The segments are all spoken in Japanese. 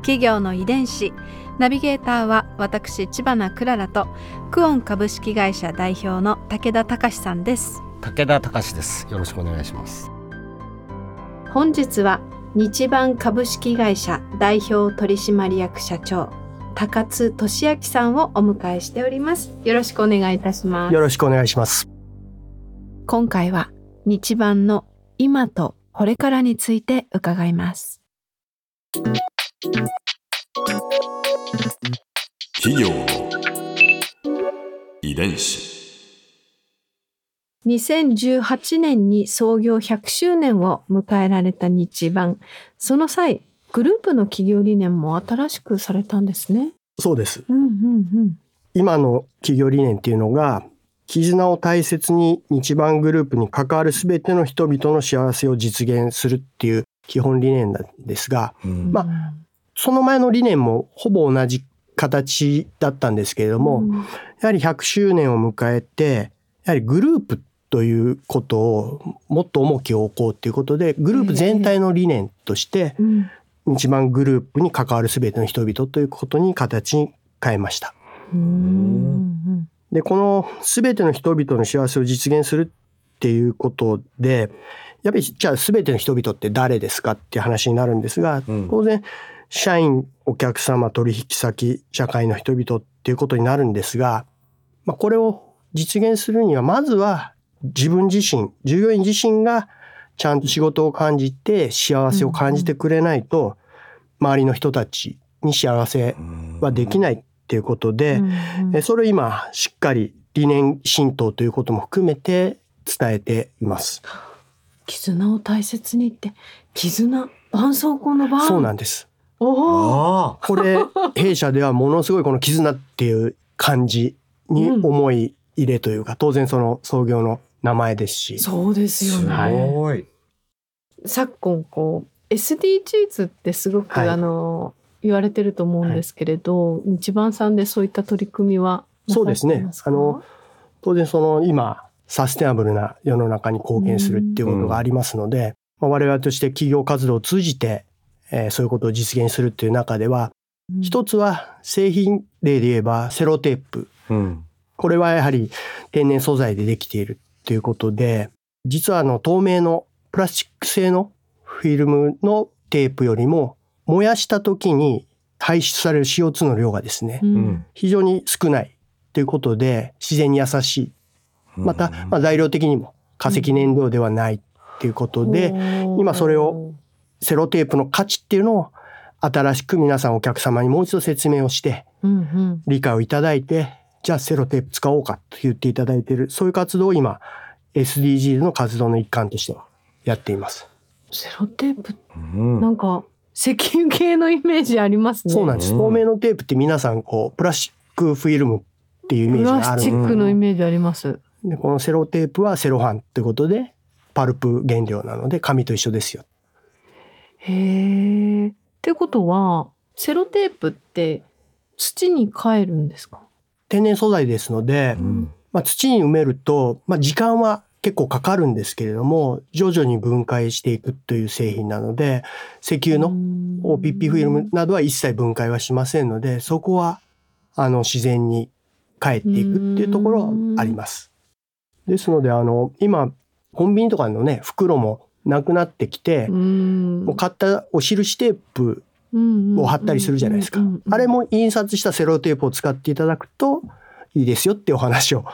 企業の遺伝子ナビゲーターは私千葉なクララとクオン株式会社代表の武田隆さんです武田隆です。よろしくお願いします。本日は日版株式会社代表取締役社長高津俊明さんをお迎えしておりますよろしくお願いいたしますよろしくお願いします。今回は日版の今とこれからについて伺います企業の遺伝子。2018年に創業100周年を迎えられた日版その際グループの企業理念も新しくされたんですねそうです。うんうんうん今の企業理念っていうのが、絆を大切に日版グループに関わるすべての人々の幸せを実現するっていう基本理念なんですが、うんまその前の理念もほぼ同じ形だったんですけれども、うん。やはり100周年を迎えて、やはりグループということをもっと重きを置こうということで、グループ全体の理念として、うん。日版グループに関わるすべての人々ということに形に変えました。うん。で、このすべての人々の幸せを実現するっていうことで、やっぱりじゃあすべての人々って誰ですかっていう話になるんですが、うん。当然社員、お客様、取引先、社会の人々っていうことになるんですが、まあ、これを実現するにはまずは自分自身、従業員自身がちゃんと仕事を感じて幸せを感じてくれないと、周りの人たちに幸せはできないっていうことで、それを今しっかり理念浸透ということも含めて伝えています。絆を大切にって絆絆創膏の絆そうなんです。これ弊社ではものすごいこの絆っていう漢字に思い入れというか、当然その創業の名前ですし、そうですよすね、ごい。昨今こう SDGs ってすごく、はい。あの言われてると思うんですけれど、日版さんでそういった取り組みはそうですね。あの当然その今サステナブルな世の中に貢献するっていうことがありますので、まあ我々として企業活動を通じて、えーそういうことを実現するっていう中では、うん。一つは製品例で言えばセロテープ。うん。これはやはり天然素材でできているということで、実はあの透明のプラスチック製のフィルムのテープよりも燃やした時に排出される CO2 の量がですね、うん。うん非常に少ないということで自然に優しい。また、まあ、材料的にも化石燃料ではないということで、今それをセロテープの価値っていうのを新しく皆さんお客様にもう一度説明をして、うんうん理解をいただいて、じゃあセロテープ使おうかと言っていただいている、そういう活動を今、SDGs の活動の一環としてはやっています。セロテープうんなんか石油系のイメージありますねそうなんです。うん透明のテープって皆さん、こう、プラスチックフィルムっていうイメープジがラスチックのイメージあります、で、このセロテープはセロハンということで、パルプ原料なので紙と一緒ですよ。へえってことはセロテープって土に帰るんですか？天然素材ですので、うん。まあ、土に埋めると、まあ、時間は結構かかるんですけれども、徐々に分解していくという製品なので、石油の OPP フィルムなどは一切分解はしませんので、そこは、あの、自然に帰っていくっていうところはあります。ですので、あの、今、コンビニとかのね、袋もなくなってきて、うんもう買ったお印テープを貼ったりするじゃないですか。あれも印刷したセロテープを使っていただくといいですよってお話を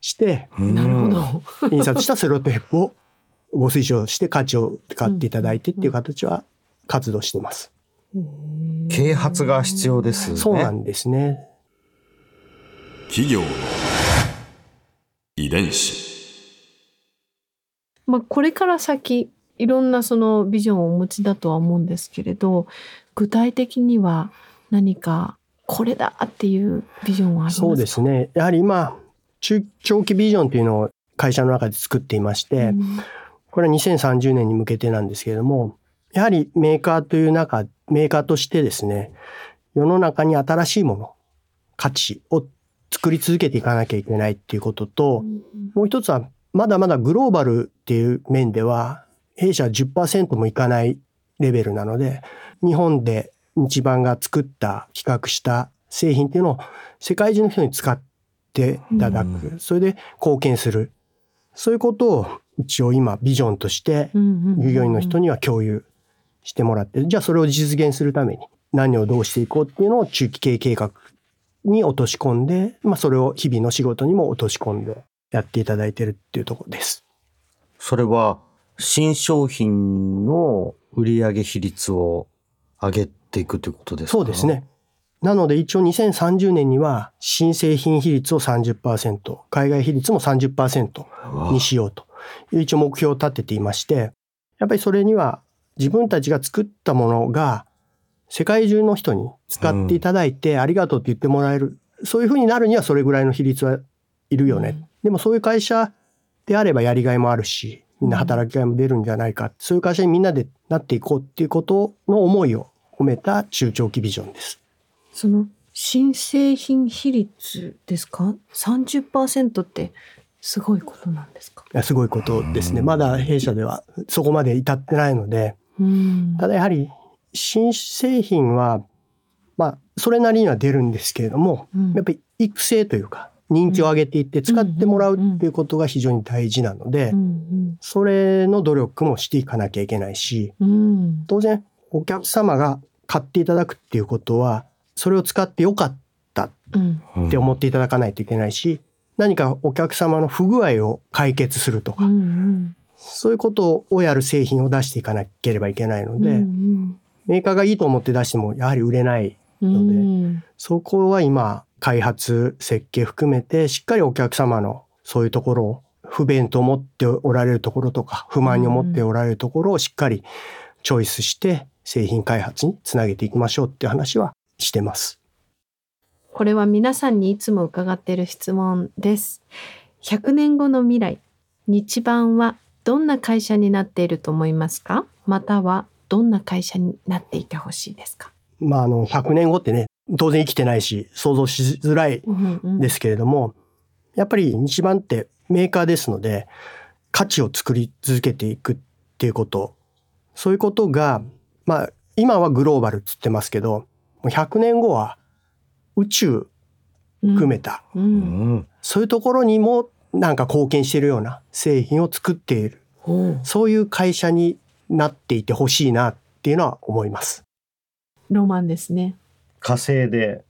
して、なるほど。印刷したセロテープをご推奨して価値を買っていただいてっていう形は活動してます。啓発が必要ですね。そうなんですね。企業の遺伝子まあこれから先いろんなそのビジョンをお持ちだとは思うんですけれど具体的には何かこれだっていうビジョンはありますか？そうですね。やはり今、中長期ビジョンというのを会社の中で作っていまして、うん。これは2030年に向けてなんですけれども、やはりメーカーという中、メーカーとしてですね、世の中に新しいもの、価値を作り続けていかなきゃいけないっていうことと、もう一つは、まだまだグローバルっていう面では、弊社10%もいかないレベルなので、日本で日版が作った、企画した製品っていうのを世界中の人に使っていただく。それで貢献する。そういうことを一応今ビジョンとして従業員の人には共有してもらって、じゃあそれを実現するために何をどうしていこうっていうのを中期経営計画に落とし込んで、まあそれを日々の仕事にも落とし込んでやっていただいてるっていうところです。それは新商品の売上比率を上げていくということですか？そうです。ね。なので一応2030年には新製品比率を30%、海外比率も30%にしようという一応目標を立てていまして、やっぱりそれには自分たちが作ったものが世界中の人に使っていただいてありがとうって言ってもらえる、そういうふうになるにはそれぐらいの比率はいるよね。でもそういう会社であればやりがいもあるし、みんな働きがいも出るんじゃないか。そういう会社にみんなでなっていこうっていうことの思いを込めた中長期ビジョンです。その新製品比率ですか？30%ってすごいことなんですか？いやすごいことですね。まだ弊社ではそこまで至ってないので、うんただやはり新製品は、まあ、それなりには出るんですけれども、うんやっぱり育成というか、人気を上げていって使ってもらうっていうことが非常に大事なのでう、んそれの努力もしていかなきゃいけないし、当然お客様が買っていただくっていうことは、それを使ってよかったうんって思っていただかないといけないし、何かお客様の不具合を解決するとか、そういうことをやる製品を出していかなければいけないので、うんメーカーがいいと思って出してもやはり売れない。うんのでうん。そこは今、開発、設計含めて、しっかりお客様のそういうところを、不便と思っておられるところとか、不満に思っておられるところをしっかりチョイスして、製品開発につなげていきましょうっていう話はしてます。これは皆さんにいつも伺っている質問です。100年後の未来、日版はどんな会社になっていると思いますか？またはどんな会社になっていてほしいですか、まあ、あの、100年後ってね、当然生きてないし、想像しづらいですけれども、やっぱり日版ってメーカーですので、価値を作り続けていくっていうこと、そういうことが、まあ、今はグローバルっつってますけど、もう100年後は宇宙含めた、ううんん。そういうところにもなんか貢献しているような製品を作っている、おうそういう会社になっていてほしいなっていうのは思います。ロマンですね。火星で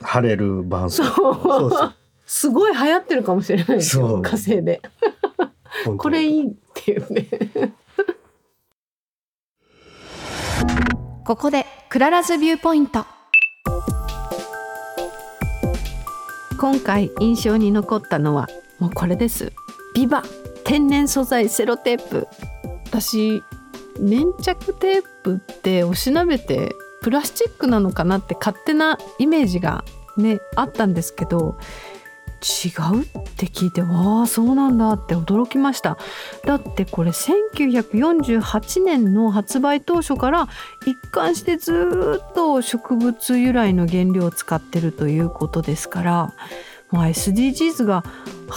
晴れる伴奏。そうそうすごい流行ってるかもしれないですよそう火星で。本当にこれいいっていうね。ここで Clara's viewpoint。今回印象に残ったのはもうこれです。ビバ天然素材セロテープ。私粘着テープっておしなべてプラスチックなのかなって勝手なイメージがねあったんですけど違うって聞いてわあそうなんだって驚きました。だってこれ1948年の発売当初から一貫してずっと植物由来の原料を使ってるということですから、まあ、SDGs が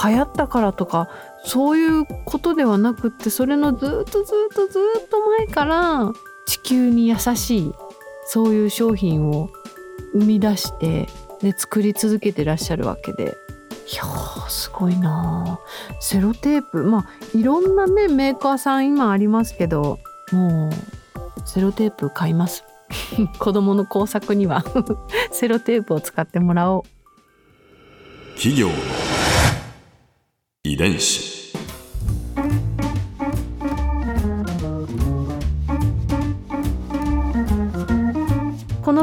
流行ったからとかそういうことではなくってそれのずっとずっとずっと前から地球に優しいそういう商品を生み出してで作り続けてらっしゃるわけで。いやーすごいなー。セロテープまあいろんなねメーカーさん今ありますけどもうセロテープ買います。子供の工作には。セロテープを使ってもらおう。企業の遺伝子